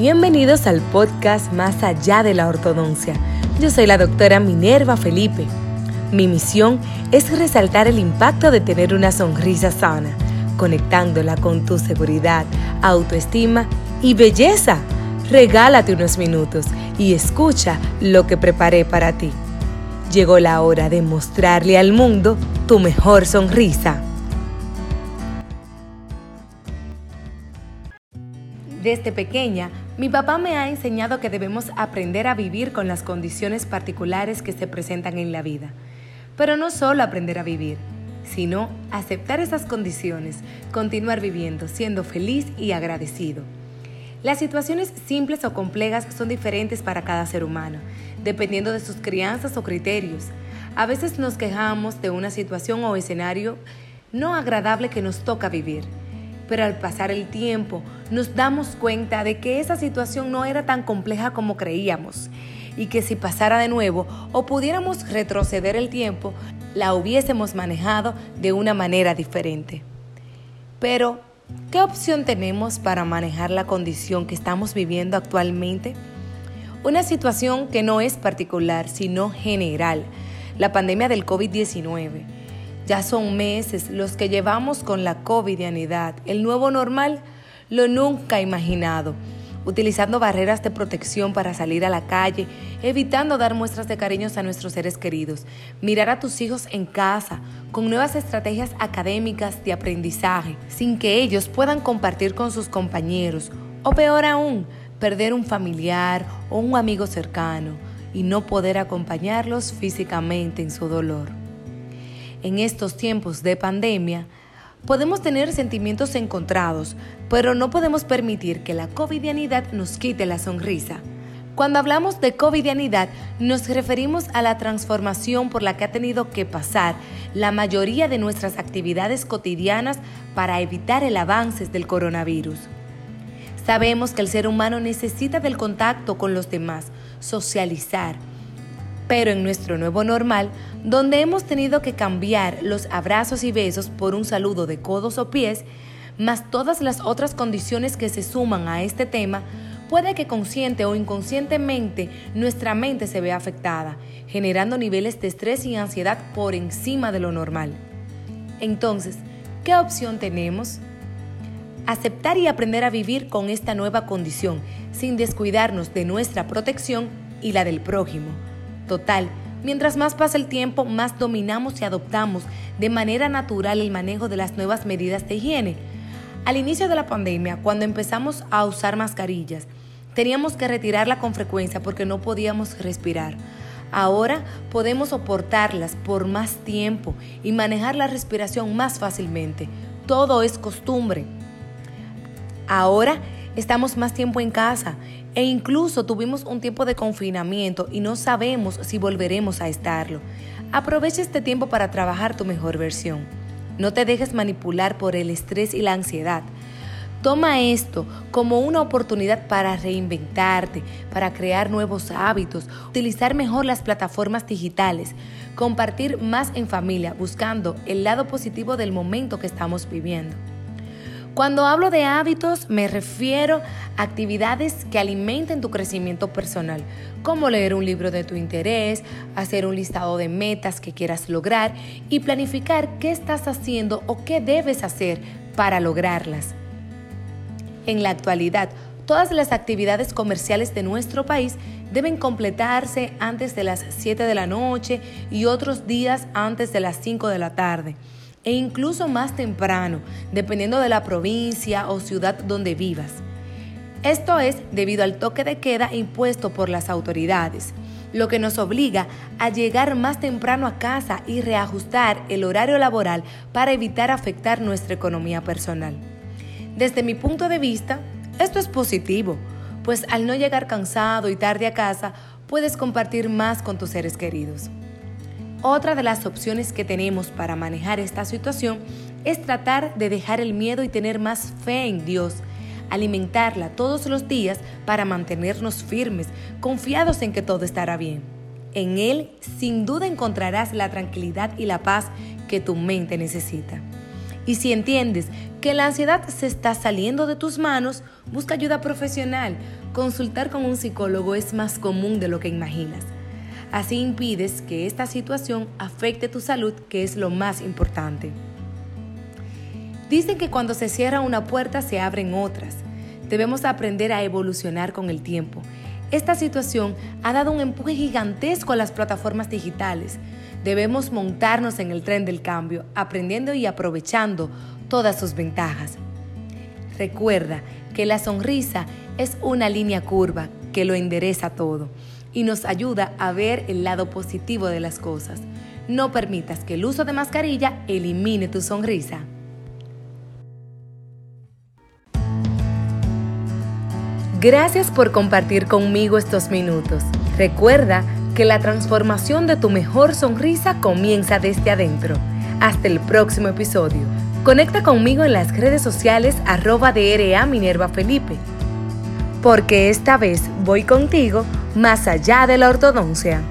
Bienvenidos al podcast Más allá de la ortodoncia. Yo soy la doctora Minerva Felipe. Mi misión es resaltar el impacto de tener una sonrisa sana, conectándola con tu seguridad, autoestima y belleza. Regálate unos minutos y escucha lo que preparé para ti. Llegó la hora de mostrarle al mundo tu mejor sonrisa. Desde pequeña, mi papá me ha enseñado que debemos aprender a vivir con las condiciones particulares que se presentan en la vida. Pero no solo aprender a vivir, sino aceptar esas condiciones, continuar viviendo, siendo feliz y agradecido. Las situaciones simples o complejas son diferentes para cada ser humano, dependiendo de sus crianzas o criterios. A veces nos quejamos de una situación o escenario no agradable que nos toca vivir, pero al pasar el tiempo nos damos cuenta de que esa situación no era tan compleja como creíamos y que si pasara de nuevo o pudiéramos retroceder el tiempo, la hubiésemos manejado de una manera diferente. Pero, ¿qué opción tenemos para manejar la condición que estamos viviendo actualmente? Una situación que no es particular, sino general, la pandemia del COVID-19. Ya son meses los que llevamos con la covidianidad, el nuevo normal, lo nunca imaginado, utilizando barreras de protección para salir a la calle, evitando dar muestras de cariños a nuestros seres queridos, mirar a tus hijos en casa, con nuevas estrategias académicas de aprendizaje, sin que ellos puedan compartir con sus compañeros, o peor aún, perder un familiar o un amigo cercano y no poder acompañarlos físicamente en su dolor. En estos tiempos de pandemia, podemos tener sentimientos encontrados, pero no podemos permitir que la covidianidad nos quite la sonrisa. Cuando hablamos de covidianidad, nos referimos a la transformación por la que ha tenido que pasar la mayoría de nuestras actividades cotidianas para evitar el avance del coronavirus. Sabemos que el ser humano necesita del contacto con los demás, socializar. Pero en nuestro nuevo normal, donde hemos tenido que cambiar los abrazos y besos por un saludo de codos o pies, más todas las otras condiciones que se suman a este tema, puede que consciente o inconscientemente nuestra mente se vea afectada, generando niveles de estrés y ansiedad por encima de lo normal. Entonces, ¿qué opción tenemos? aceptar y aprender a vivir con esta nueva condición, sin descuidarnos de nuestra protección y la del prójimo. Total, mientras más pasa el tiempo, más dominamos y adoptamos de manera natural el manejo de las nuevas medidas de higiene. Al inicio de la pandemia, cuando empezamos a usar mascarillas, teníamos que retirarla con frecuencia porque no podíamos respirar. Ahora podemos soportarlas por más tiempo y manejar la respiración más fácilmente. Todo es costumbre. Ahora estamos más tiempo en casa e incluso tuvimos un tiempo de confinamiento y no sabemos si volveremos a estarlo. Aprovecha este tiempo para trabajar tu mejor versión. No te dejes manipular por el estrés y la ansiedad. Toma esto como una oportunidad para reinventarte, para crear nuevos hábitos, utilizar mejor las plataformas digitales, compartir más en familia, buscando el lado positivo del momento que estamos viviendo. Cuando hablo de hábitos me refiero a actividades que alimenten tu crecimiento personal, como leer un libro de tu interés, hacer un listado de metas que quieras lograr y planificar qué estás haciendo o qué debes hacer para lograrlas. En la actualidad, todas las actividades comerciales de nuestro país deben completarse antes de las 7 de la noche y otros días antes de las 5 de la tarde e incluso más temprano, dependiendo de la provincia o ciudad donde vivas. Esto es debido al toque de queda impuesto por las autoridades, lo que nos obliga a llegar más temprano a casa y reajustar el horario laboral para evitar afectar nuestra economía personal. Desde mi punto de vista, esto es positivo, pues al no llegar cansado y tarde a casa, puedes compartir más con tus seres queridos. Otra de las opciones que tenemos para manejar esta situación es tratar de dejar el miedo y tener más fe en Dios, alimentarla todos los días para mantenernos firmes, confiados en que todo estará bien. En Él sin duda encontrarás la tranquilidad y la paz que tu mente necesita. Y si entiendes que la ansiedad se está saliendo de tus manos, busca ayuda profesional. Consultar con un psicólogo es más común de lo que imaginas. Así impides que esta situación afecte tu salud, que es lo más importante. Dicen que cuando se cierra una puerta se abren otras. Debemos aprender a evolucionar con el tiempo. Esta situación ha dado un empuje gigantesco a las plataformas digitales. Debemos montarnos en el tren del cambio, aprendiendo y aprovechando todas sus ventajas. Recuerda que la sonrisa es una línea curva que lo endereza todo y nos ayuda a ver el lado positivo de las cosas. No permitas que el uso de mascarilla elimine tu sonrisa. Gracias por compartir conmigo estos minutos. Recuerda que la transformación de tu mejor sonrisa comienza desde adentro. Hasta el próximo episodio. Conecta conmigo en las redes sociales arroba DRA Minerva Felipe. Porque esta vez voy contigo más allá de la ortodoncia.